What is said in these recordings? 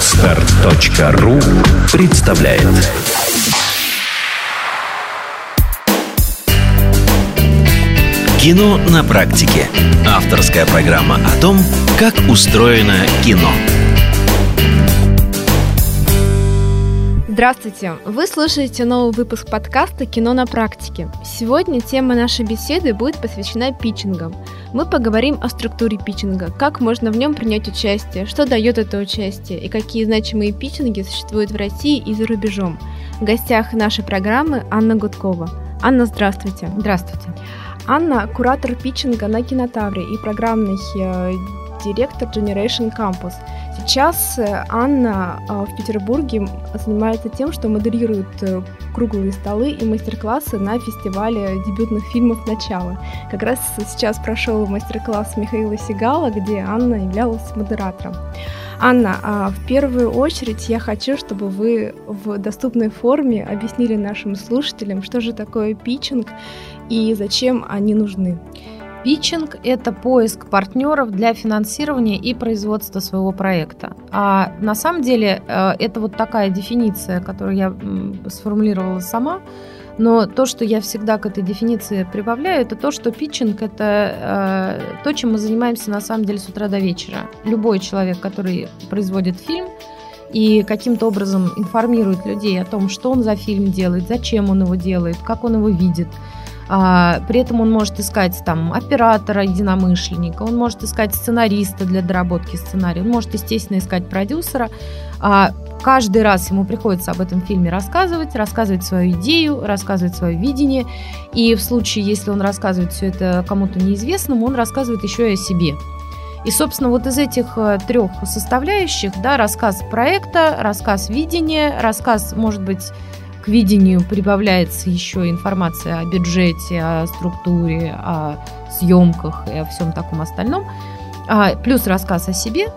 Отстар.ру представляет Кино на практике. Авторская программа о том, как устроено кино. Здравствуйте! Вы слушаете новый выпуск подкаста «Кино на практике». Сегодня тема нашей беседы будет посвящена питчингам. Мы поговорим о структуре питчинга, как можно в нем принять участие, что дает это участие и какие значимые питчинги существуют в России и за рубежом. В гостях нашей программы Анна Гудкова. Анна, здравствуйте. Здравствуйте. Анна – куратор питчинга на Кинотавре и программный э, директор Generation Campus. Сейчас э, Анна э, в Петербурге занимается тем, что модерирует э, круглые столы и мастер-классы на фестивале дебютных фильмов «Начало». Как раз сейчас прошел мастер-класс Михаила Сигала, где Анна являлась модератором. Анна, а в первую очередь я хочу, чтобы вы в доступной форме объяснили нашим слушателям, что же такое питчинг и зачем они нужны. Питчинг – это поиск партнеров для финансирования и производства своего проекта. А на самом деле э, это вот такая дефиниция, которую я сформулировала сама, но то, что я всегда к этой дефиниции прибавляю, это то, что питчинг – это э, то, чем мы занимаемся на самом деле с утра до вечера. Любой человек, который производит фильм, и каким-то образом информирует людей о том, что он за фильм делает, зачем он его делает, как он его видит – а, при этом он может искать там оператора, единомышленника, он может искать сценариста для доработки сценария, он может, естественно, искать продюсера. А, каждый раз ему приходится об этом фильме рассказывать, рассказывать свою идею, рассказывать свое видение. И в случае, если он рассказывает все это кому-то неизвестному, он рассказывает еще и о себе. И, собственно, вот из этих э, трех составляющих, да, рассказ проекта, рассказ видения, рассказ, может быть, к видению прибавляется еще информация о бюджете, о структуре, о съемках и о всем таком остальном, а, плюс рассказ о себе,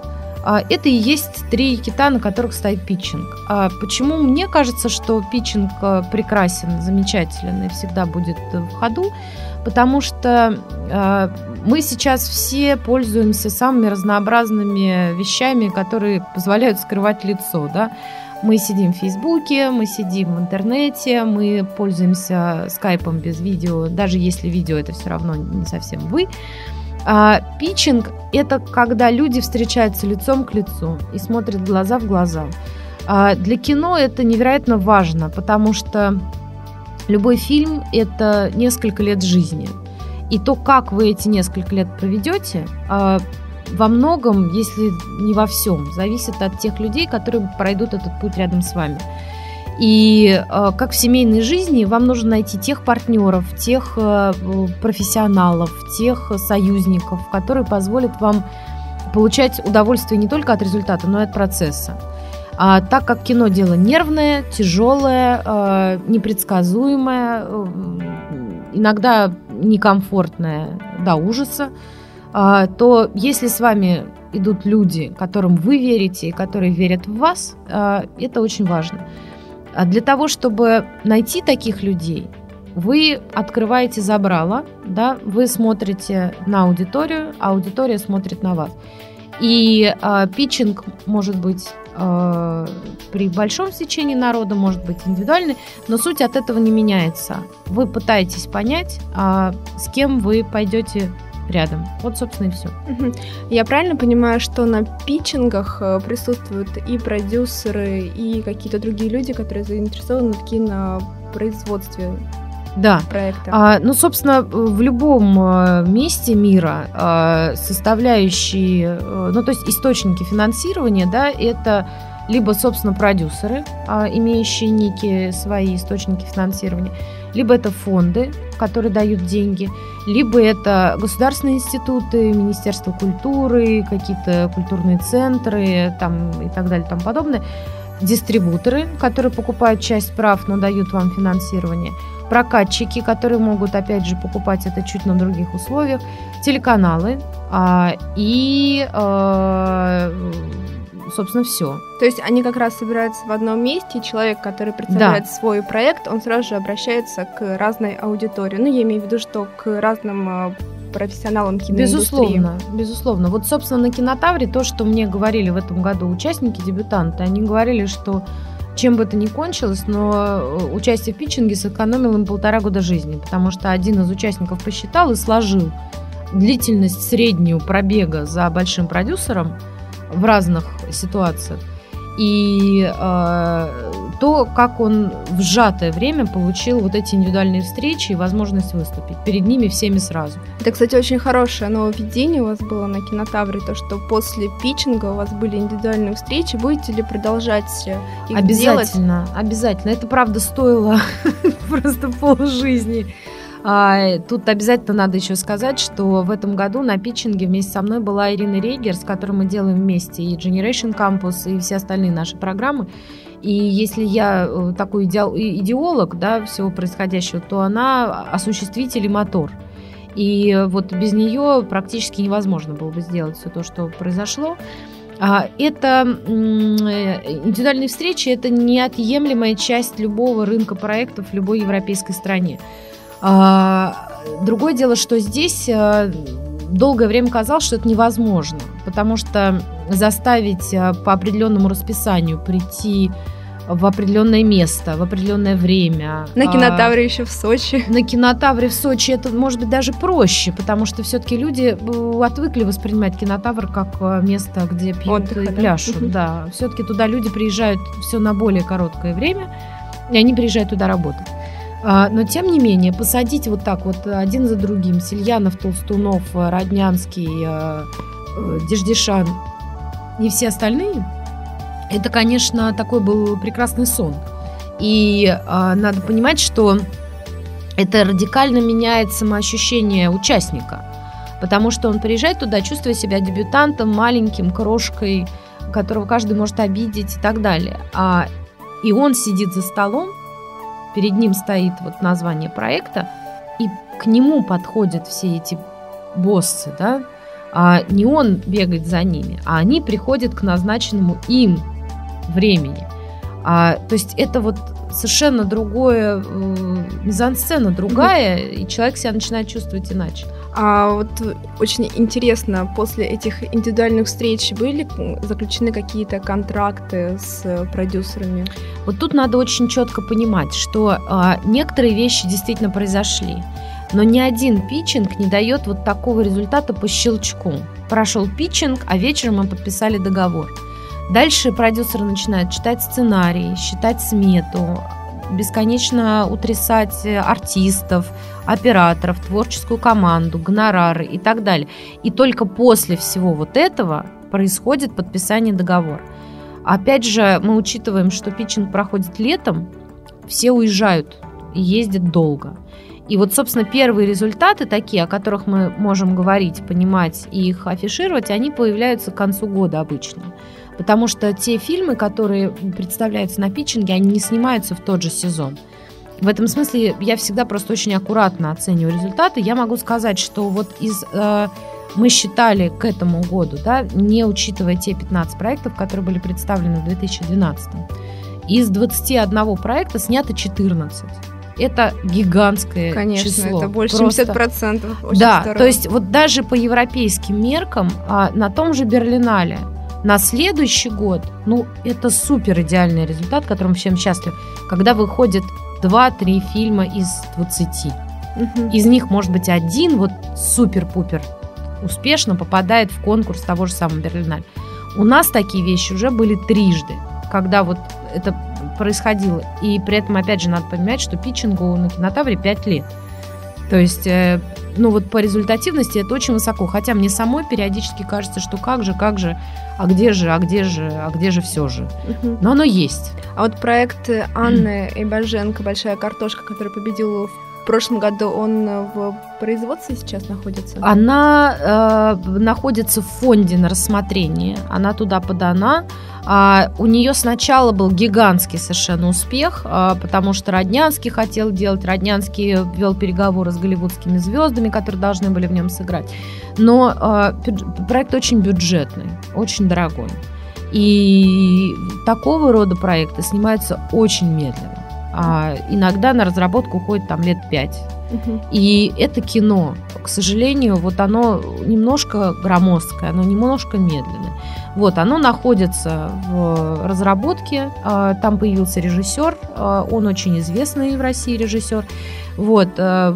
а, это и есть три кита, на которых стоит питчинг. А почему мне кажется, что питчинг э, прекрасен, замечателен и всегда будет в ходу? Потому что э, мы сейчас все пользуемся самыми разнообразными вещами, которые позволяют скрывать лицо, да. Мы сидим в Фейсбуке, мы сидим в интернете, мы пользуемся скайпом без видео, даже если видео это все равно не совсем вы. А, питчинг – это когда люди встречаются лицом к лицу и смотрят глаза в глаза. А, для кино это невероятно важно, потому что любой фильм – это несколько лет жизни. И то, как вы эти несколько лет проведете, а, во многом, если не во всем, зависит от тех людей, которые пройдут этот путь рядом с вами. И э, как в семейной жизни, вам нужно найти тех партнеров, тех э, профессионалов, тех союзников, которые позволят вам получать удовольствие не только от результата, но и от процесса. А так как кино дело нервное, тяжелое, э, непредсказуемое, иногда некомфортное до ужаса, то если с вами идут люди, которым вы верите и которые верят в вас, а, это очень важно. А для того, чтобы найти таких людей, вы открываете забрало, да, вы смотрите на аудиторию, а аудитория смотрит на вас. И э, питчинг может быть э, при большом сечении народа, может быть индивидуальный, но суть от этого не меняется. Вы пытаетесь понять, э, с кем вы пойдете рядом. Вот, собственно, и все. Я правильно понимаю, что на питчингах э, присутствуют и продюсеры, и какие-то другие люди, которые заинтересованы в кинопроизводстве да. проекта. А, ну, собственно, в любом э, месте мира а, составляющие, э, ну, то есть источники финансирования, да, это либо, собственно, продюсеры, а, имеющие некие свои источники финансирования, либо это фонды, которые дают деньги, либо это государственные институты, Министерство культуры, какие-то культурные центры там, и так далее и тому подобное, дистрибуторы, которые покупают часть прав, но дают вам финансирование, прокатчики, которые могут, опять же, покупать это чуть на других условиях, телеканалы а, и а, собственно, все. То есть они как раз собираются в одном месте, человек, который представляет да. свой проект, он сразу же обращается к разной аудитории. Ну, я имею в виду, что к разным а, профессионалом киноиндустрии. Безусловно, безусловно. Вот, собственно, на кинотавре то, что мне говорили в этом году участники, дебютанты, они говорили, что чем бы это ни кончилось, но э, участие в питчинге сэкономило им полтора года жизни, потому что один из участников посчитал и сложил длительность среднюю пробега за большим продюсером в разных ситуациях. И э, то, как он в сжатое время получил вот эти индивидуальные встречи и возможность выступить перед ними всеми сразу. Это, кстати, очень хорошее нововведение у вас было на Кинотавре, то, что после питчинга у вас были индивидуальные встречи. Будете ли продолжать их обязательно, делать? Обязательно. Это, правда, стоило просто полжизни. А, тут обязательно надо еще сказать, что в этом году на питчинге вместе со мной была Ирина Рейгер, с которой мы делаем вместе и Generation Campus, и все остальные наши программы. И если я э, такой идеолог да, всего происходящего, то она осуществитель и мотор. И вот без нее практически невозможно было бы сделать все то, что произошло. А, это э, индивидуальные встречи – это неотъемлемая часть любого рынка проектов в любой европейской стране. А, другое дело, что здесь э, долгое время казалось, что это невозможно, потому что заставить по определенному расписанию прийти в определенное место, в определенное время. На кинотавре а, еще в Сочи. На кинотавре в Сочи это может быть даже проще, потому что все-таки люди э, отвыкли воспринимать кинотавр как э, место, где пьют Отдыха, и пляшут. Да, да. все-таки туда люди приезжают все на более короткое время, и они приезжают туда работать. А, но тем не менее, посадить вот так вот один за другим Сильянов, Толстунов, Роднянский, э, Деждешан и все остальные – это, конечно, такой был прекрасный сон. И э, надо понимать, что это радикально меняет самоощущение участника. Потому что он приезжает туда, чувствуя себя дебютантом, маленьким, крошкой, которого каждый может обидеть и так далее. А, и он сидит за столом, перед ним стоит вот название проекта, и к нему подходят все эти боссы, да, а не он бегает за ними, а они приходят к назначенному им времени. А, то есть это вот совершенно другое, э, мизансцена другая, и человек себя начинает чувствовать иначе. А вот очень интересно, после этих индивидуальных встреч были заключены какие-то контракты с продюсерами? Вот тут надо очень четко понимать, что а, некоторые вещи действительно произошли, но ни один питчинг не дает вот такого результата по щелчку. Прошел питчинг, а вечером мы подписали договор. Дальше продюсеры начинают читать сценарий, считать смету, бесконечно утрясать артистов, операторов, творческую команду, гонорары и так далее. И только после всего вот этого происходит подписание договора. Опять же, мы учитываем, что питчинг проходит летом, все уезжают и ездят долго. И вот, собственно, первые результаты такие, о которых мы можем говорить, понимать и их афишировать, они появляются к концу года обычно. Потому что те фильмы, которые представляются на питчинге, они не снимаются в тот же сезон. В этом смысле я всегда просто очень аккуратно оцениваю результаты. Я могу сказать, что вот из э, мы считали к этому году, да, не учитывая те 15 проектов, которые были представлены в 2012, из 21 проекта снято 14 это гигантское Конечно, число. Конечно, это больше Просто... 70%. Очень да, здорово. то есть вот даже по европейским меркам а, на том же Берлинале на следующий год, ну, это супер идеальный результат, которым всем счастлив, когда выходит 2-3 фильма из 20. Угу. Из них, может быть, один вот супер-пупер успешно попадает в конкурс того же самого Берлиналь. У нас такие вещи уже были трижды, когда вот это происходило. И при этом, опять же, надо понимать, что питчингу на кинотавре 5 лет. То есть, э, ну вот по результативности это очень высоко. Хотя мне самой периодически кажется, что как же, как же, а где же, а где же, а где же все же. Но оно есть. А вот проект Анны Эйбаженко «Большая картошка», который победил в прошлом году, он в производстве сейчас находится? Она э, находится в фонде на рассмотрении. Она туда подана. А, у нее сначала был гигантский совершенно успех, а, потому что Роднянский хотел делать, Роднянский вел переговоры с голливудскими звездами, которые должны были в нем сыграть. Но а, проект очень бюджетный, очень дорогой. И такого рода проекты снимаются очень медленно. А иногда на разработку уходит там лет пять. И это кино. К сожалению, вот оно немножко громоздкое, оно немножко медленное. Вот, оно находится в разработке. А, там появился режиссер, а, он очень известный в России режиссер. Вот, э,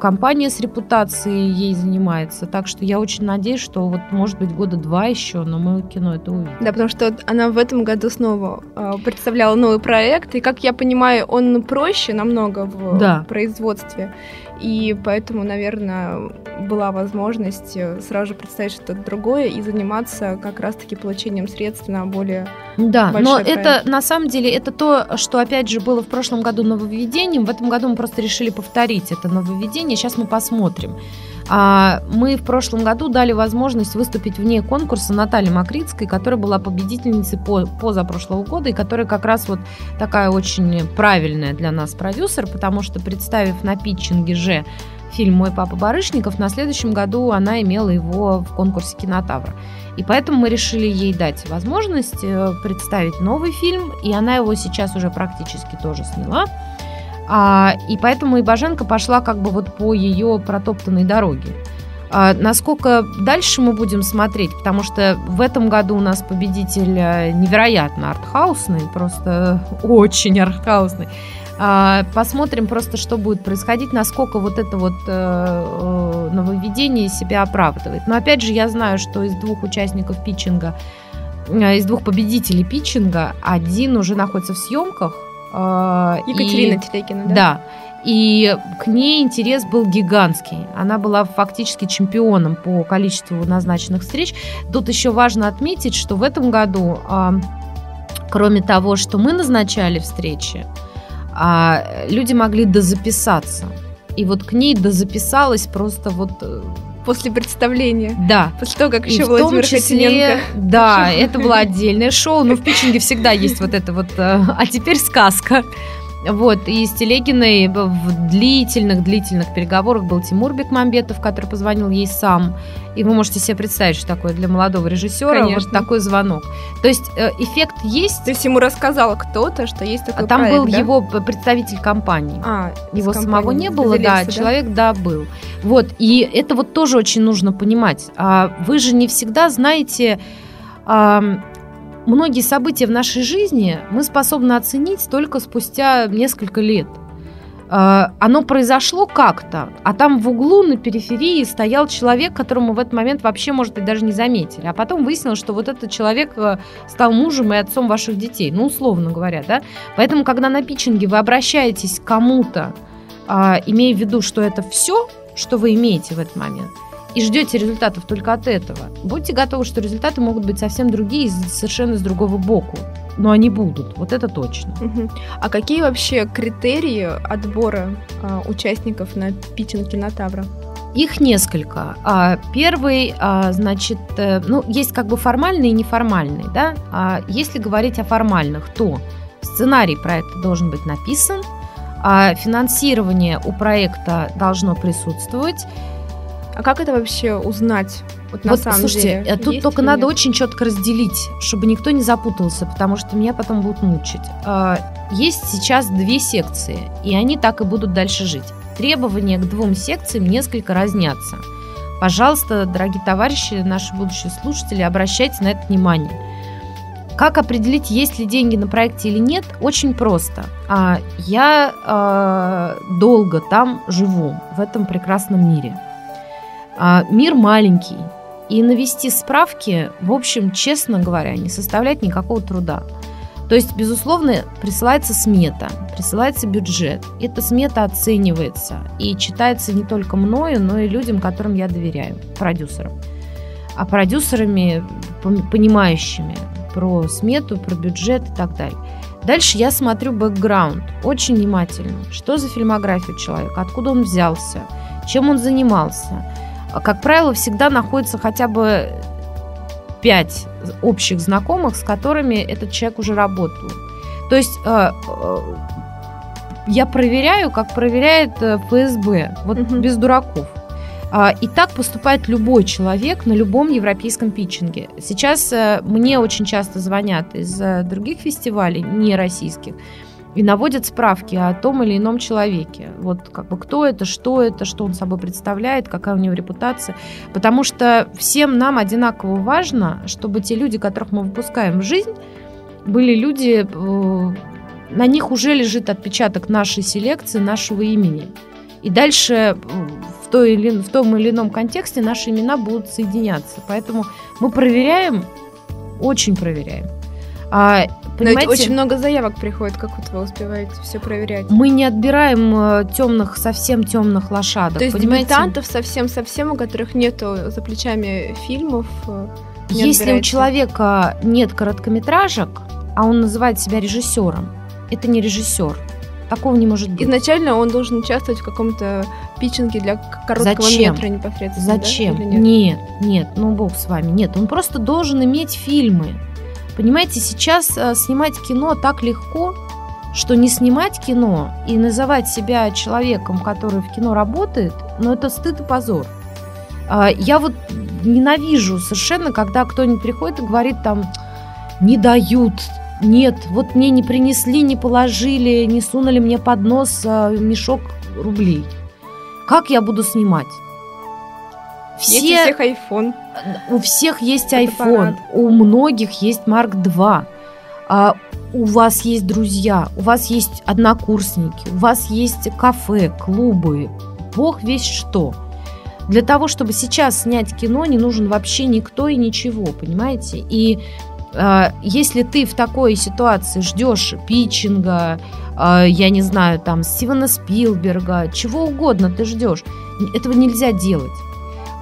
компания с репутацией ей занимается. Так что я очень надеюсь, что вот может быть года два еще, но мы кино это увидим. Да, потому что она в этом году снова э, представляла новый проект, и как я понимаю, он проще намного в да. производстве. И поэтому, наверное, была возможность э, сразу же представить что-то другое и заниматься как раз-таки получением средств на более Да, но проект. это на самом деле это то, что опять же было в прошлом году нововведением. В этом году мы просто решили повторить это нововведение. Сейчас мы посмотрим. А мы в прошлом году дали возможность выступить вне конкурса Наталье Макритской, которая была победительницей по, позапрошлого года, и которая как раз вот такая очень правильная для нас продюсер, потому что представив на питчинге же фильм «Мой папа Барышников», на следующем году она имела его в конкурсе «Кинотавра». И поэтому мы решили ей дать возможность э, представить новый фильм, и она его сейчас уже практически тоже сняла. А, и поэтому и Баженко пошла как бы вот по ее протоптанной дороге. А, насколько дальше мы будем смотреть, потому что в этом году у нас победитель э, невероятно артхаусный, просто очень артхаусный. А, посмотрим просто, что будет происходить, насколько вот это вот э, э, нововведение себя оправдывает. Но опять же, я знаю, что из двух участников питчинга, из двух победителей питчинга, один уже находится в съемках, Екатерина и, Телегина, да? Да. И к ней интерес был гигантский. Она была фактически чемпионом по количеству назначенных встреч. Тут еще важно отметить, что в этом году, а, кроме того, что мы назначали встречи, а, люди могли дозаписаться. И вот к ней дозаписалось просто вот э, после представления. Да. После того, как и еще Владимир числе, Да, это было отдельное шоу, но в питчинге всегда есть вот это вот, э, а теперь сказка. Вот, и с Телегиной в длительных-длительных переговорах был Тимур Бекмамбетов, который позвонил ей сам. И вы можете себе представить, что такое для молодого режиссера Конечно. вот такой звонок. То есть э, эффект есть. То есть ему рассказал кто-то, что есть такой а Там проект, был да? его представитель компании. А, его самого не было, да, да, человек, да, был. Вот, и это вот тоже очень нужно понимать. А вы же не всегда знаете многие события в нашей жизни мы способны оценить только спустя несколько лет. А, оно произошло как-то, а там в углу на периферии стоял человек, которому в этот момент вообще, может быть, даже не заметили. А потом выяснилось, что вот этот человек э, стал мужем и отцом ваших детей, ну, условно говоря, да. Поэтому, когда на питчинге вы обращаетесь к кому-то, а, имея в виду, что это все, что вы имеете в этот момент – и ждете результатов только от этого, будьте готовы, что результаты могут быть совсем другие, совершенно с другого боку. Но они будут, вот это точно. Угу. А какие вообще критерии отбора а, участников на питчинг кинотавра? Их несколько. А, первый, а, значит, э, ну, есть как бы формальный и неформальный, да. А если говорить о формальных, то сценарий проекта должен быть написан, финансирование у проекта должно присутствовать, а как это вообще узнать? Вот, на вот самом слушайте, деле, тут только надо очень четко разделить, чтобы никто не запутался, потому что меня потом будут мучить. А, есть сейчас две секции, и они так и будут дальше жить. Требования к двум секциям несколько разнятся. Пожалуйста, дорогие товарищи, наши будущие слушатели, обращайте на это внимание. Как определить, есть ли деньги на проекте или нет? Очень просто. А, я э, долго там живу, в этом прекрасном мире. А, мир маленький, и навести справки, в общем, честно говоря, не составляет никакого труда. То есть, безусловно, присылается смета, присылается бюджет. Эта смета оценивается и читается не только мною, но и людям, которым я доверяю, продюсерам. А продюсерами, понимающими про смету, про бюджет и так далее. Дальше я смотрю бэкграунд очень внимательно. Что за фильмография человека, откуда он взялся, чем он занимался – как правило, всегда находится хотя бы пять общих знакомых, с которыми этот человек уже работал. То есть э, э, я проверяю, как проверяет э, ФСБ, вот угу. без дураков. А, и так поступает любой человек на любом европейском питчинге. Сейчас мне очень часто звонят из других фестивалей, не российских, и наводят справки о том или ином человеке. Вот как бы кто это, что это, что он собой представляет, какая у него репутация. Потому что всем нам одинаково важно, чтобы те люди, которых мы выпускаем в жизнь, были люди, э, на них уже лежит отпечаток нашей селекции, нашего имени. И дальше э, в, той или, в том или ином контексте наши имена будут соединяться. Поэтому мы проверяем, очень проверяем. Понимаете, Но очень много заявок приходит, как вот вы успеваете все проверять? Мы не отбираем э, темных, совсем темных лошадок. То есть понимаете? дебютантов совсем-совсем, у которых нету за плечами фильмов, Если у человека нет короткометражек, а он называет себя режиссером, это не режиссер. Такого не может быть. Изначально он должен участвовать в каком-то питчинге для короткого Зачем? метра непосредственно. Зачем? Да? Нет? нет, нет, ну бог с вами. Нет, он просто должен иметь фильмы. Понимаете, сейчас э, снимать кино так легко, что не снимать кино и называть себя человеком, который в кино работает, ну это стыд и позор. Э, я вот ненавижу совершенно, когда кто-нибудь приходит и говорит там, не дают, нет, вот мне не принесли, не положили, не сунули мне под нос а, мешок рублей. Как я буду снимать? Все, есть у всех iPhone. У всех есть iPhone. У многих есть Mark II. А, у вас есть друзья, у вас есть однокурсники, у вас есть кафе, клубы, бог весь что. Для того, чтобы сейчас снять кино, не нужен вообще никто и ничего, понимаете? И а, если ты в такой ситуации ждешь питчинга, а, я не знаю, там, Стивена Спилберга, чего угодно ты ждешь, этого нельзя делать.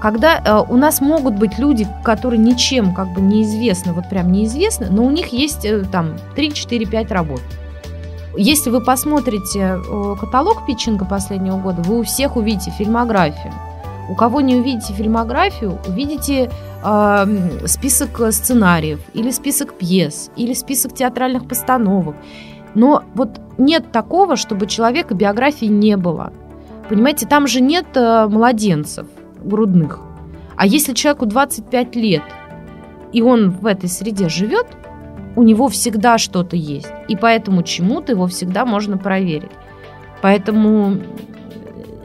Когда а, у нас могут быть люди, которые ничем как бы неизвестны, вот прям неизвестны, но у них есть э, там 3, 4, 5 работ. Если вы посмотрите э, каталог питчинга последнего года, вы у всех увидите фильмографию. У кого не увидите фильмографию, увидите э, список сценариев, или список пьес, или список театральных постановок. Но вот нет такого, чтобы человека биографии не было. Понимаете, там же нет э, младенцев грудных. А если человеку 25 лет, и он в этой среде живет, у него всегда что-то есть. И поэтому чему-то его всегда можно проверить. Поэтому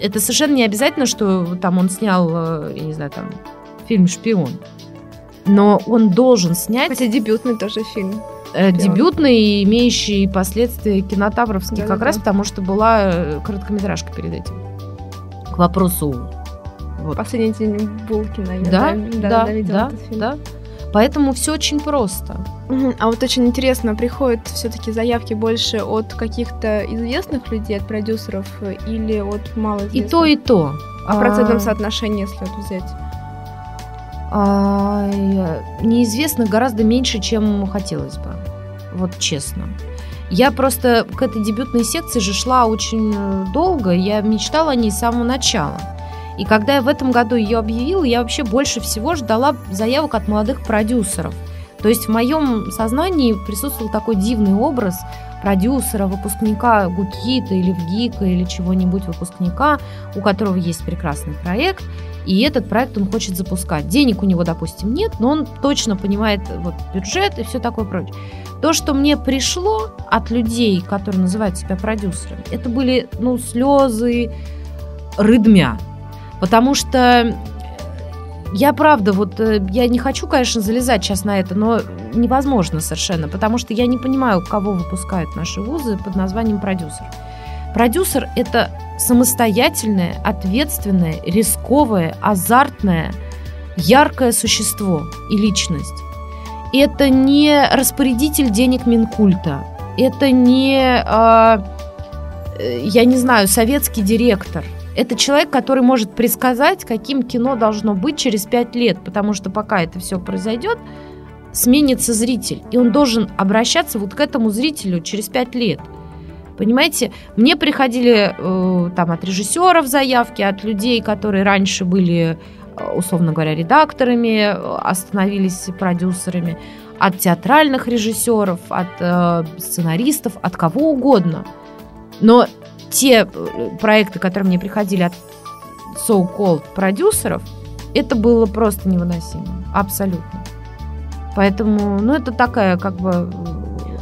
это совершенно не обязательно, что там он снял, э, я не знаю, там фильм «Шпион». Но он должен снять... Хотя дебютный тоже фильм. Э, дебютный, имеющий последствия кинотавровские, да, как да, раз потому что была э, короткометражка перед этим. К вопросу... Вот. Последний день Булкина. Я, да, да, да, да, да. Поэтому все очень просто. А вот очень интересно, приходят все-таки заявки больше от каких-то известных людей, от продюсеров или от малоизвестных? И то, и то. А в процентном соотношении, если вот взять? А, неизвестно гораздо меньше, чем хотелось бы. Вот честно. Я просто к этой дебютной секции же шла очень э, долго. Я мечтала о ней с самого начала. И когда я в этом году ее объявила, я вообще больше всего ждала заявок от молодых продюсеров. То есть в моем сознании присутствовал такой дивный образ продюсера, выпускника Гукита или ВГИКа или чего-нибудь выпускника, у которого есть прекрасный проект, и этот проект он хочет запускать. Денег у него, допустим, нет, но он точно понимает вот, бюджет и все такое прочее. То, что мне пришло от людей, которые называют себя продюсерами, это были ну, слезы, рыдмя. Потому что я правда, вот э, я не хочу, конечно, залезать сейчас на это, но невозможно совершенно, потому что я не понимаю, кого выпускают наши вузы под названием продюсер. Продюсер – это самостоятельное, ответственное, рисковое, азартное, яркое существо и личность. Это не распорядитель денег Минкульта, это не, э, я не знаю, советский директор – это человек, который может предсказать, каким кино должно быть через пять лет, потому что пока это все произойдет, сменится зритель, и он должен обращаться вот к этому зрителю через пять лет. Понимаете, мне приходили э, там от режиссеров заявки, от людей, которые раньше были, э, условно говоря, редакторами, остановились продюсерами, от театральных режиссеров, от э, сценаристов, от кого угодно. Но те э, проекты, которые мне приходили от so-called продюсеров, это было просто невыносимо. Абсолютно. Поэтому, ну, это такая, как бы,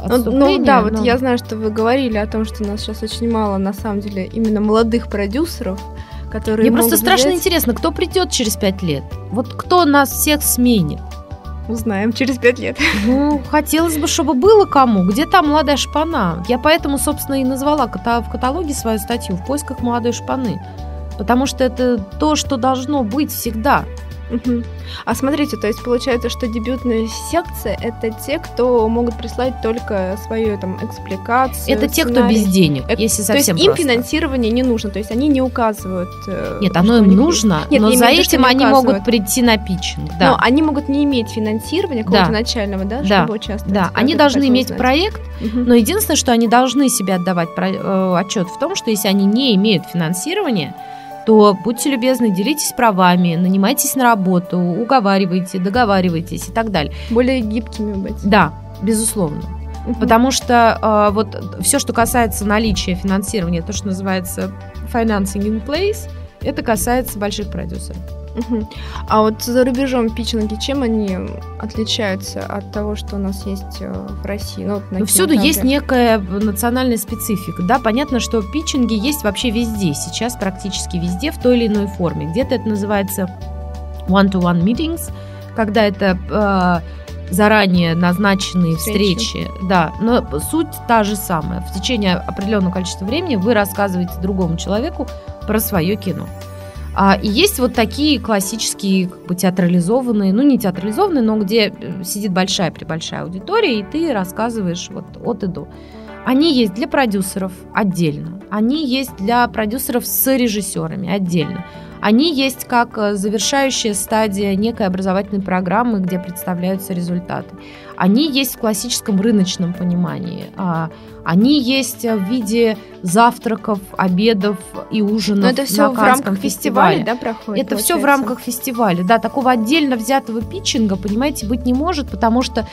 отступление. Ну, ну да, но... вот я знаю, что вы говорили о том, что у нас сейчас очень мало, на самом деле, именно молодых продюсеров, которые Мне просто страшно взять... интересно, кто придет через пять лет? Вот кто нас всех сменит? Узнаем через пять лет. Ну, хотелось бы, чтобы было кому. Где там молодая шпана? Я поэтому, собственно, и назвала в каталоге свою статью «В поисках молодой шпаны». Потому что это то, что должно быть всегда. Угу. А смотрите, то есть получается, что дебютная секция это те, кто могут прислать только свою там экспликацию. Это те, кто без денег, это, если совсем То есть просто. им финансирование не нужно, то есть они не указывают. Э, Нет, оно им нужно, Нет, но за этим они могут прийти на питчинг. Да. Но они могут не иметь финансирования какого-то да. начального, да, да. чтобы участвовать. Да, они должны иметь узнать. проект, угу. но единственное, что они должны себе отдавать про, э, отчет в том, что если они не имеют финансирования, то будьте любезны, делитесь правами, нанимайтесь на работу, уговаривайте, договаривайтесь и так далее. Более гибкими быть. Да, безусловно. Угу. Потому что э, вот все, что касается наличия финансирования, то, что называется financing in place, это касается больших продюсеров. Угу. А вот за рубежом питчинги, чем они отличаются от того, что у нас есть э, в России? Ну, вот ну всюду есть некая национальная специфика. Да, понятно, что питчинги есть вообще везде, сейчас практически везде в той или иной форме. Где-то это называется one-to-one meetings, когда это э, заранее назначенные встречи. встречи. Да, но суть та же самая. В течение определенного количества времени вы рассказываете другому человеку про свое кино. А, и есть вот такие классические, как бы театрализованные, ну не театрализованные, но где э, сидит большая при большая аудитория, и ты рассказываешь вот от и до. Они есть для продюсеров отдельно, они есть для продюсеров с режиссерами отдельно. Они есть как э, завершающая стадия некой образовательной программы, где представляются результаты. Они есть в классическом рыночном понимании. А, они есть в виде завтраков, обедов и ужинов. Но это все в рамках фестиваля, да, проходит? Это все в рамках фестиваля, да. Такого отдельно взятого питчинга, понимаете, быть не может, потому что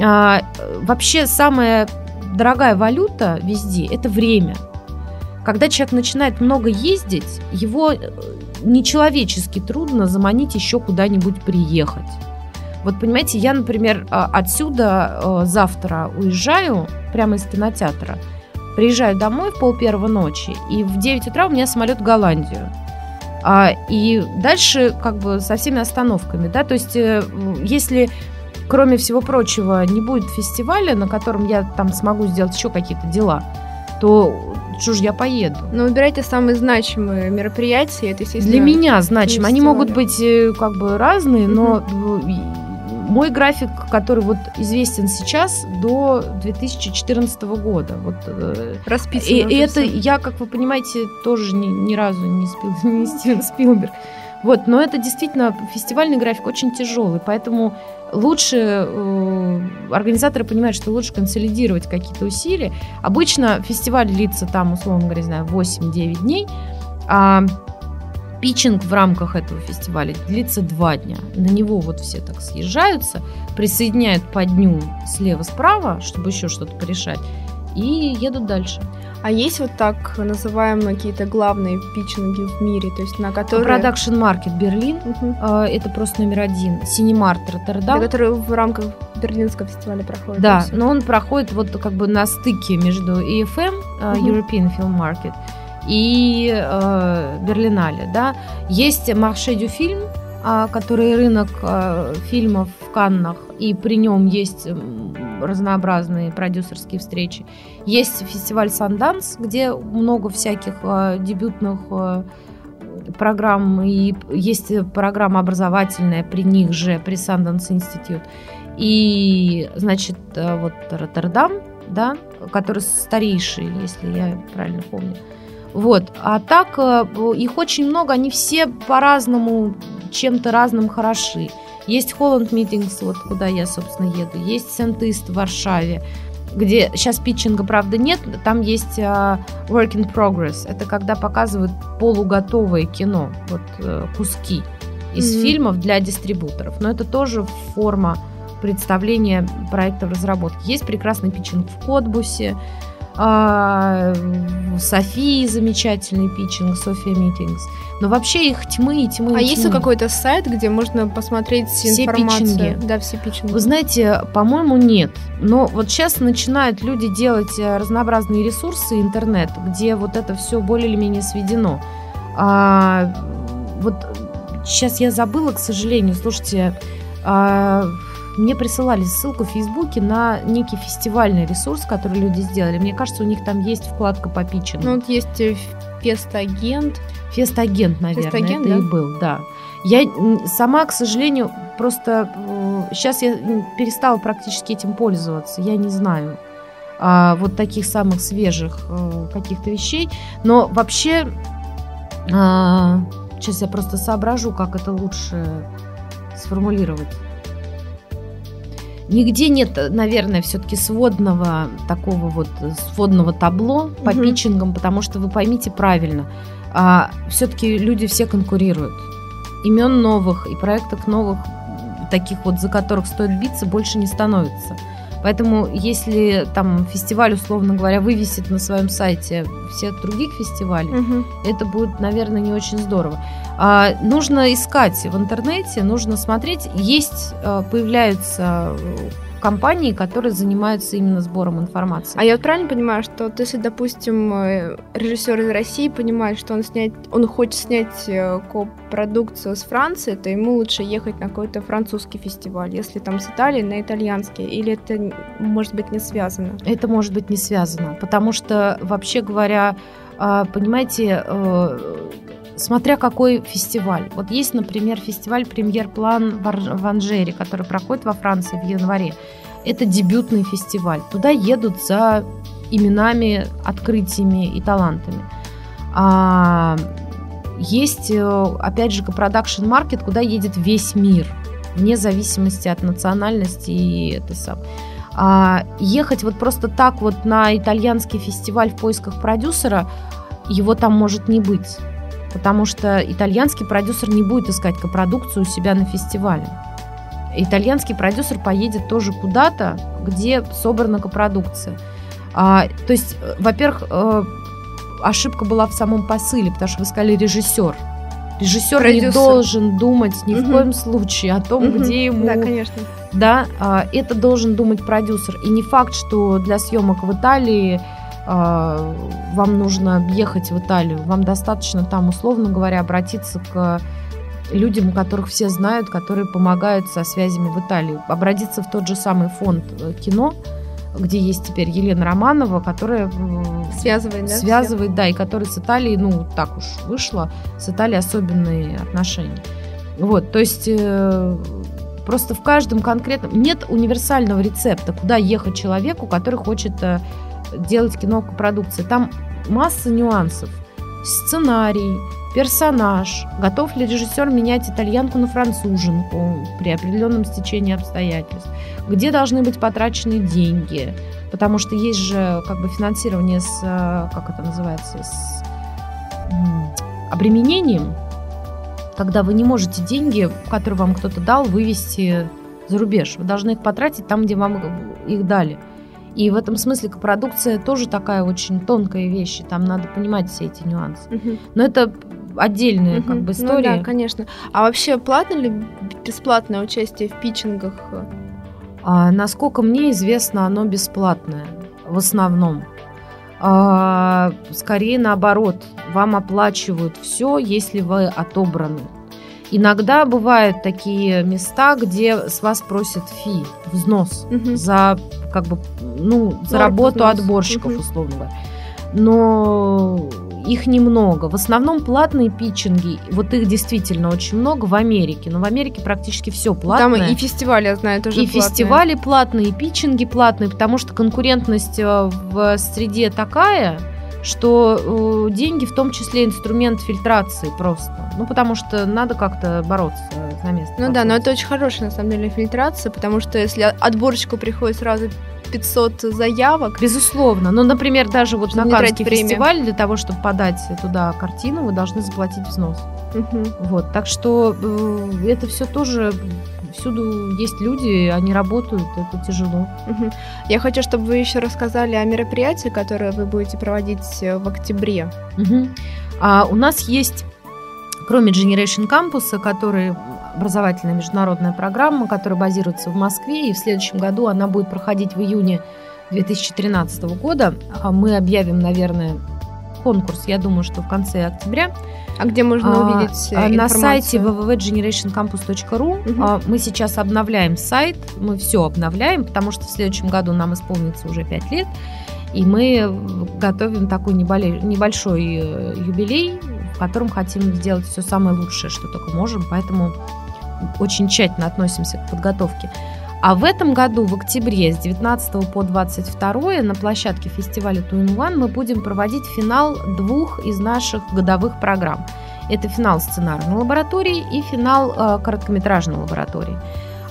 а, вообще самая дорогая валюта везде – это время. Когда человек начинает много ездить, его э, нечеловечески трудно заманить еще куда-нибудь приехать. Вот понимаете, я, например, а, отсюда э, завтра уезжаю прямо из кинотеатра, приезжаю домой в пол первого ночи, и в 9 утра у меня самолет в Голландию. А, и дальше как бы со всеми остановками, да, то есть э, если кроме всего прочего не будет фестиваля, на котором я там смогу сделать еще какие-то дела, то что ж я поеду? Ну, выбирайте самые значимые мероприятия. Это, естественно, Для меня значимые. Они могут быть э, как бы разные, но мой график, который вот известен сейчас до 2014 года. Вот, э, Расписан. И, и это я, как вы понимаете, тоже ни, ни разу не, спил, не Стивен Спилберг. Вот, но это действительно фестивальный график очень тяжелый, поэтому лучше э, организаторы понимают, что лучше консолидировать какие-то усилия. Обычно фестиваль длится там, условно говоря, знаю, 8-9 дней, а Питчинг в рамках этого фестиваля длится два дня. На него вот все так съезжаются, присоединяют по дню слева-справа, чтобы еще что-то порешать, и едут дальше. А есть вот так называемые какие-то главные питчинги в мире, то есть на которые... Production Market Берлин, угу. это просто номер один. Синемарт Роттердам. который в рамках Берлинского фестиваля проходит. Да, но он проходит вот как бы на стыке между EFM, угу. European Film Market, и э, Берлинале. Да? Есть Марше дю фильм, э, который рынок э, фильмов в Каннах, и при нем есть разнообразные продюсерские встречи. Есть фестиваль Санданс, где много всяких э, дебютных э, программ, и есть программа образовательная при них же, при Sundance Institute. И, значит, вот Роттердам, да, который старейший, если я правильно помню, вот. А так э, их очень много, они все по-разному, чем-то разным хороши. Есть Holland Meetings, вот куда я, собственно, еду. Есть Сентист в Варшаве, где сейчас питчинга, правда, нет. Там есть uh, Work in Progress. Это когда показывают полуготовое кино, вот uh, куски из mm-hmm. фильмов для дистрибуторов. Но это тоже форма представления проекта в разработке. Есть прекрасный питчинг в Котбусе, Софии замечательный питчинг, София Митингс. Но вообще их тьмы и тьмы. А и есть тьмы. какой-то сайт, где можно посмотреть Все информацию? питчинги. Да, все питчинги. Вы знаете, по-моему, нет. Но вот сейчас начинают люди делать э, разнообразные ресурсы интернет, где вот это все более или менее сведено. А, вот сейчас я забыла, к сожалению, слушайте, а, мне присылали ссылку в Фейсбуке на некий фестивальный ресурс, который люди сделали. Мне кажется, у них там есть вкладка по питчингу. Ну, вот есть э, FestAgent. FestAgent, наверное, FestAgent, это да? и был, да. Я сама, к сожалению, просто сейчас я м, перестала практически этим пользоваться. Я не знаю а, вот таких самых свежих э, каких-то вещей. Но вообще, сейчас я просто соображу, как это лучше сформулировать. Нигде нет, наверное, все-таки сводного такого вот сводного табло по Мгм. питчингам, потому что вы поймите правильно, все-таки люди все конкурируют. Имен новых и проектов новых, таких вот, за которых стоит биться, больше не становится. Поэтому, если там фестиваль, условно говоря, вывесит на своем сайте всех других фестивалей, Мгм. это будет, наверное, не очень здорово. А, нужно искать в интернете, нужно смотреть. Есть, а, появляются компании, которые занимаются именно сбором информации. А я вот правильно понимаю, что вот если, допустим, э, режиссер из России понимает, что он снять, он хочет снять э, копродукцию с Франции, то ему лучше ехать на какой-то французский фестиваль, если там с Италии на итальянский, или это может быть не связано? Это может быть не связано, потому что, вообще говоря, а, понимаете, э, смотря какой фестиваль. Вот есть, например, фестиваль «Премьер-план» в Анжере, который проходит во Франции в январе. Это дебютный фестиваль. Туда едут за именами, открытиями и талантами. А, есть, э, опять же, продакшн маркет, куда едет весь мир, вне зависимости от национальности и это сам. А ехать вот просто так вот на итальянский фестиваль в поисках продюсера, его там может не быть. Потому что итальянский продюсер не будет искать копродукцию у себя на фестивале. Итальянский продюсер поедет тоже куда-то, где собрана копродукция. А, то есть, э, во-первых, э, ошибка была в самом посыле, потому что вы сказали режиссер. Режиссер не Продюсер. должен думать ни в Мгм. коем случае о том, Мгм. где ему Да, конечно. да, а, это должен думать продюсер. И не факт, что для съемок в Италии вам нужно ехать в Италию. Вам достаточно там, условно говоря, обратиться к людям, которых все знают, которые помогают со связями в Италии. Обратиться в тот же самый фонд э, кино, где есть теперь Елена Романова, которая Связывает, да? связывает, да, и который с Италией, ну, так уж вышло, с Италией особенные отношения. Вот, то есть э, просто в каждом конкретном... Нет универсального рецепта, куда ехать человеку, который хочет э, делать кинопродукции. Там масса нюансов. Сценарий, персонаж, готов ли режиссер менять итальянку на француженку при определенном стечении обстоятельств, где должны быть потрачены деньги, потому что есть же как бы финансирование с, э, как это называется, с обременением, когда вы не можете деньги, которые вам кто-то дал, вывести за рубеж. Вы должны их потратить там, где вам их дали. И в этом смысле продукция тоже такая очень тонкая вещь, и там надо понимать все эти нюансы. Но это отдельная как бы Ну история. да, конечно. А вообще платно ли бесплатное участие в питчингах? А, насколько мне известно, оно бесплатное в основном. А, скорее наоборот, вам оплачивают все, если вы отобраны. Иногда бывают такие места, где с вас просят фи, взнос Мгм. за как бы ну за Норм работу взнос. отборщиков Мгм. условно. Но их немного. В основном платные питчинги, вот их действительно очень много в Америке. Но в Америке практически все платное. Там и фестивали, я знаю, тоже И платные. фестивали платные, и питчинги платные, потому что конкурентность э, в среде такая, что э, деньги в том числе инструмент фильтрации просто. Ну, потому что надо как-то бороться за место. Ну да, но это очень хорошая, на самом деле, фильтрация, потому что если отборщику приходит сразу 500 заявок, Безусловно. Ну, например, даже вот Чтобы на Каннский время. фестиваль, для того, чтобы подать туда картину, вы должны заплатить взнос. Вот, так что э, это все тоже Всюду есть люди, они работают, это тяжело. Я хочу, чтобы вы еще рассказали о мероприятии, которое вы будете проводить э, в октябре. Мгм. А у нас есть, кроме Generation Campus, который образовательная международная программа, которая базируется в Москве, и в следующем году она будет проходить в июне 2013 года. А Мы объявим, наверное, конкурс, я думаю, что в конце октября. А где можно А, увидеть э, а, На сайте информацию? www.generationcampus.ru Мгм. а, мы сейчас обновляем сайт, мы все обновляем, потому что в следующем году нам исполнится уже 5 лет, и мы готовим такой небольшой э, юбилей, в котором хотим сделать все самое лучшее, что только можем, поэтому очень тщательно относимся к подготовке. А в этом году, в октябре, с 19 по 22 на площадке фестиваля Туин-Ван мы будем проводить финал двух из наших годовых программ. Это финал сценарной лаборатории и финал э, короткометражной лаборатории.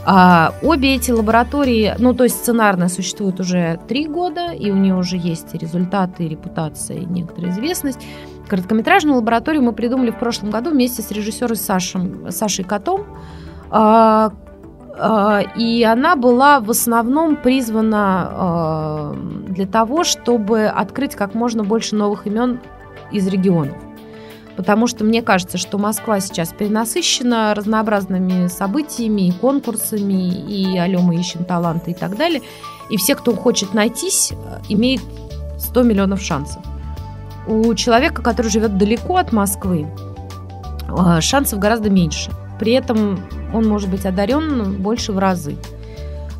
А, обе эти лаборатории, ну то есть сценарная существует уже три года, и у нее уже есть и результаты, и репутация, и некоторая известность. Короткометражную лабораторию мы придумали в прошлом году вместе с режиссером Сашем, Сашей Котом. А, а, И она была в основном призвана а, для того, чтобы открыть как можно больше новых имен из регионов. Потому что мне кажется, что Москва сейчас перенасыщена разнообразными событиями и конкурсами, и «Алё, мы ищем таланты» и так далее. И все, кто хочет найтись, имеет 100 миллионов шансов. У человека, который живет далеко от Москвы, а, шансов гораздо меньше. При этом он может быть одарен больше в разы.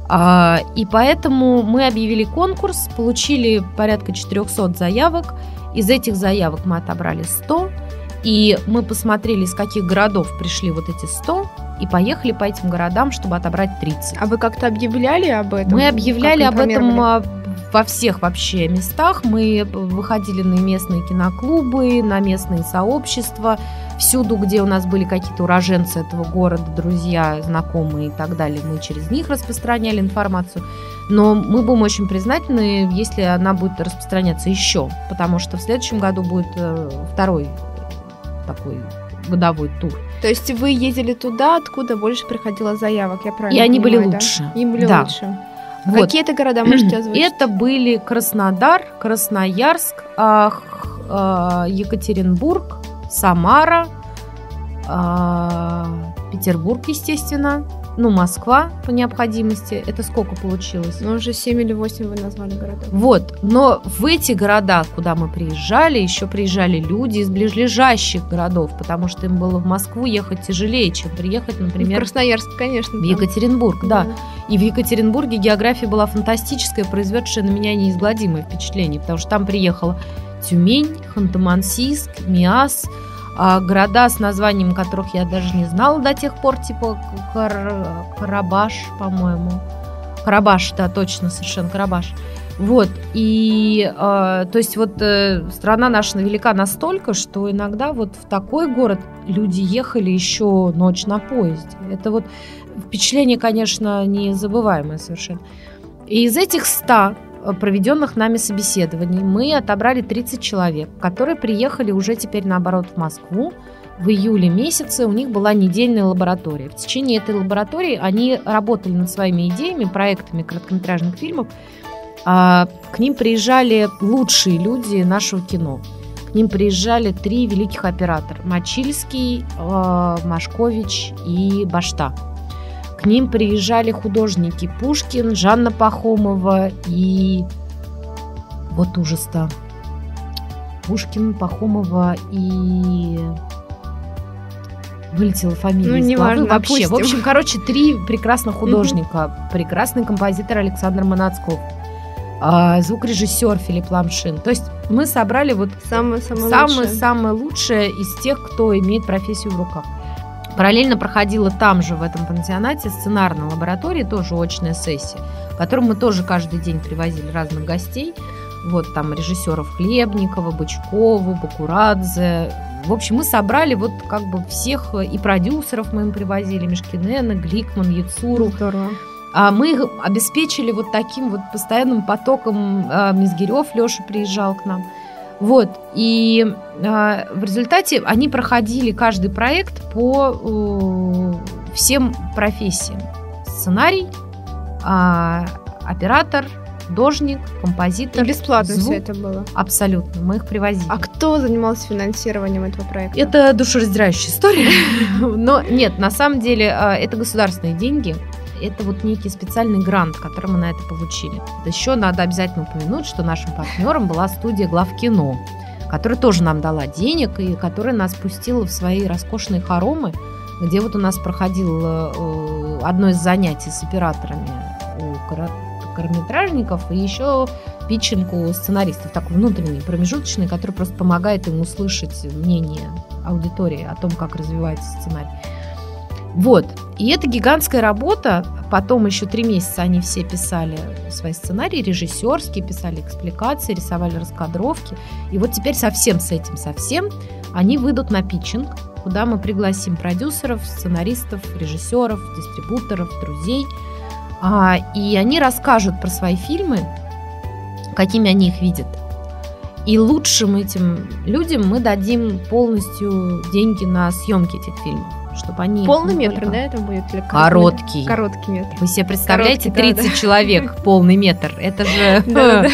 А, И поэтому мы объявили конкурс, получили порядка 400 заявок. Из этих заявок мы отобрали 100. И мы посмотрели, из каких городов пришли вот эти 100, и поехали по этим городам, чтобы отобрать 30. А вы как-то объявляли об этом? Мы объявляли об этом во всех вообще местах. Мы выходили на местные киноклубы, на местные сообщества. Всюду, где у нас были какие-то уроженцы этого города, друзья, знакомые и так далее, мы через них распространяли информацию. Но мы будем очень признательны, если она будет распространяться еще, потому что в следующем году будет э, второй такой годовой тур. То есть вы ездили туда, откуда больше приходило заявок, я правильно И они были понимаю, да? лучше. Им были Да. лучше. Вот. Какие это города можете озвучить? Это были Краснодар, Красноярск, а, Екатеринбург, Самара, а, Петербург, естественно, ну, Москва по необходимости. Это сколько получилось? Ну, уже 7 или 8 вы назвали городов. Вот, но в эти города, куда мы приезжали, еще приезжали люди из ближайших городов, потому что им было в Москву ехать тяжелее, чем приехать, В например, Красноярск, конечно. в. Екатеринбург, да. И в Екатеринбурге география была фантастическая, произведшая на меня неизгладимое впечатление, потому что там приехала Тюмень, Ханты-Мансийск, Миас, а, города с названием которых я даже не знала до тех пор, типа Кар- Карабаш, по-моему. Карабаш, да, точно, совершенно Карабаш. Вот, и, э, то есть вот э, страна наша велика настолько, что иногда вот в такой город люди ехали еще ночь на поезде. Это вот впечатление, конечно, незабываемое совершенно. И из этих 100 проведенных нами собеседований мы отобрали 30 человек, которые приехали уже теперь наоборот в Москву. В июле месяце у них была недельная лаборатория. В течение этой лаборатории они работали над своими идеями, проектами короткометражных фильмов. А, К ним приезжали лучшие люди нашего кино. К ним приезжали три великих оператора. Мачильский, э, Машкович и Башта. К ним приезжали художники Пушкин, Жанна Пахомова и... Вот ужас-то. Пушкин, Пахомова и... Вылетела фамилия Ну, из неважно, головы вообще. В опустим. общем, короче, три прекрасных художника. Прекрасный композитор Александр Манацков. а, Звукорежиссер Филипп Ламшин. То есть мы собрали вот Самое-самое самое, лучшее. самое лучшее из тех, кто имеет профессию в руках. Параллельно проходила там же, в этом пансионате, сценарная лаборатория, тоже очная сессия, в которой мы тоже каждый день привозили разных гостей. Вот там режиссеров Хлебникова, Бычкову, Бакурадзе. В общем, мы собрали вот как бы всех, э, и продюсеров мы им привозили, Мешкинена, Гликман, Яцуру. Здорово. А мы их обеспечили вот таким вот постоянным потоком. а, Мизгирев Леша приезжал к нам. Вот. И а, в результате они проходили каждый проект по э, всем профессиям. Сценарий, а, оператор, художник, композитор. И бесплатно звук. все это было. Абсолютно, мы их привозили. А кто занимался финансированием этого проекта? Это душераздирающая история. Но нет, на самом деле а, это государственные деньги. Это вот некий специальный грант, который мы на это получили. Еще надо обязательно упомянуть, что нашим партнером была студия Главкино, которая тоже нам дала денег и которая нас пустила в свои роскошные хоромы, где вот у нас проходило э, одно из занятий с операторами у короткометражников и еще питчинг у сценаристов, такой внутренний, промежуточный, который просто помогает им услышать мнение аудитории о том, как развивается сценарий. Вот. И это гигантская работа. Потом еще три месяца они все писали свои сценарии, режиссерские, писали экспликации, рисовали раскадровки. И вот теперь совсем с этим, совсем они выйдут на питчинг, куда мы пригласим продюсеров, сценаристов, режиссеров, дистрибуторов, друзей. А, и они расскажут про свои фильмы, какими они их видят. И лучшим этим людям мы дадим полностью деньги на съемки этих фильмов, чтобы они... Полный метр, да, это будет? Или Короткий. Короткий метр. Вы себе представляете, Короткий, да, 30 человек, полный метр. Это же...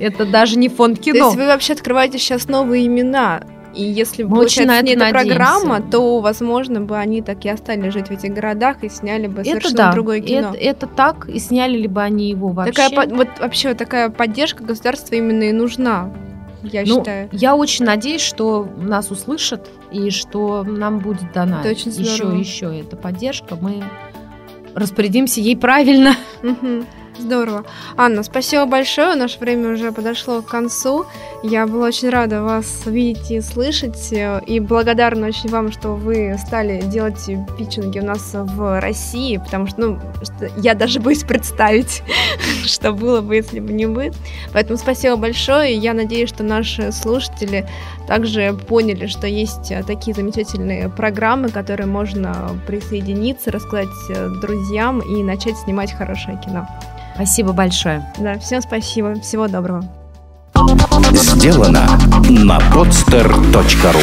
Это даже не фонд То кино. есть вы вообще открываете сейчас новые имена. И если бы получается не эта надеемся. программа, то, возможно, бы они так и остались жить в этих городах и сняли бы Это совершенно да, другое кино. это, это так, и сняли ли бы они его вообще. Такая, вот вообще такая поддержка государства именно и нужна, я Ну, считаю. Я очень надеюсь, что нас услышат и что нам будет дана Это очень еще здорово. еще эта поддержка. Мы распорядимся ей правильно. Мгм. Здорово. Анна, спасибо большое. Наше время уже подошло к концу. Я была очень рада вас видеть и слышать. э, И благодарна очень вам, что вы стали делать питчинги у нас в России, потому что, ну, я даже боюсь представить, что было бы, если бы не вы. Поэтому спасибо большое. Я надеюсь, что наши слушатели также поняли, что есть э, такие замечательные программы, к которым можно присоединиться, рассказать э, друзьям и начать снимать хорошее кино. Спасибо большое. Да, всем спасибо. Всего доброго. Сделано на podster.ru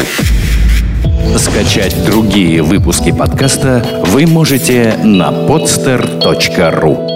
Скачать другие выпуски подкаста вы можете на podster.ru